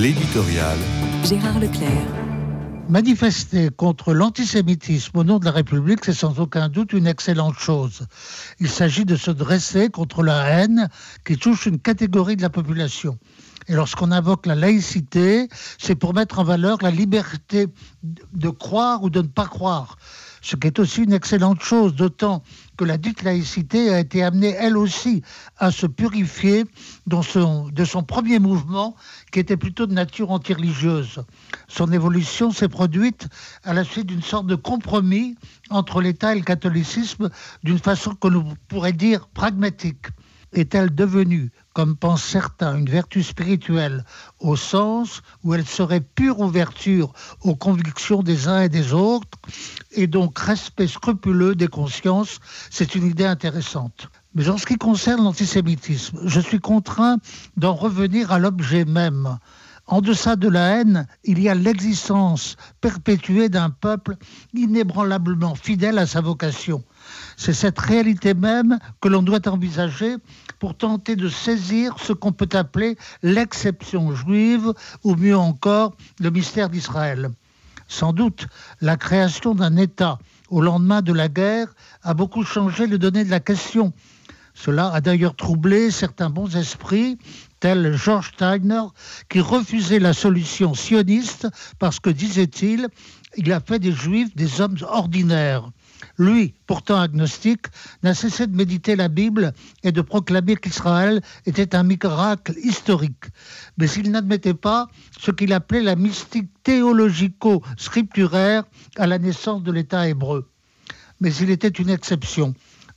L'éditorial. Gérard Leclerc. Manifester contre l'antisémitisme au nom de la République, c'est sans aucun doute une excellente chose. Il s'agit de se dresser contre la haine qui touche une catégorie de la population. Et lorsqu'on invoque la laïcité, c'est pour mettre en valeur la liberté de croire ou de ne pas croire ce qui est aussi une excellente chose, d'autant que la dite laïcité a été amenée, elle aussi, à se purifier de son premier mouvement, qui était plutôt de nature anti-religieuse. Son évolution s'est produite à la suite d'une sorte de compromis entre l'État et le catholicisme, d'une façon que l'on pourrait dire pragmatique. Est-elle devenue comme pensent certains, une vertu spirituelle au sens où elle serait pure ouverture aux convictions des uns et des autres, et donc respect scrupuleux des consciences, c'est une idée intéressante. Mais en ce qui concerne l'antisémitisme, je suis contraint d'en revenir à l'objet même. En deçà de la haine, il y a l'existence perpétuée d'un peuple inébranlablement fidèle à sa vocation. C'est cette réalité même que l'on doit envisager pour tenter de saisir ce qu'on peut appeler l'exception juive, ou mieux encore le mystère d'Israël. Sans doute, la création d'un État au lendemain de la guerre a beaucoup changé le donné de la question. Cela a d'ailleurs troublé certains bons esprits, tels George Steiner, qui refusait la solution sioniste parce que, disait-il, il a fait des Juifs des hommes ordinaires. Lui, pourtant agnostique, n'a cessé de méditer la Bible et de proclamer qu'Israël était un miracle historique. Mais il n'admettait pas ce qu'il appelait la mystique théologico-scripturaire à la naissance de l'État hébreu. Mais il était une exception.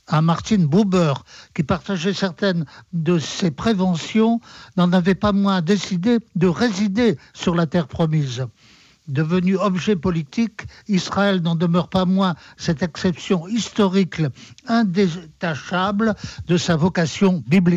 Un Martin Buber, qui partageait certaines de ses préventions, n'en avait pas moins décidé de résider sur la terre promise. Devenu objet politique, Israël n'en demeure pas moins cette exception historique indétachable de sa vocation biblique.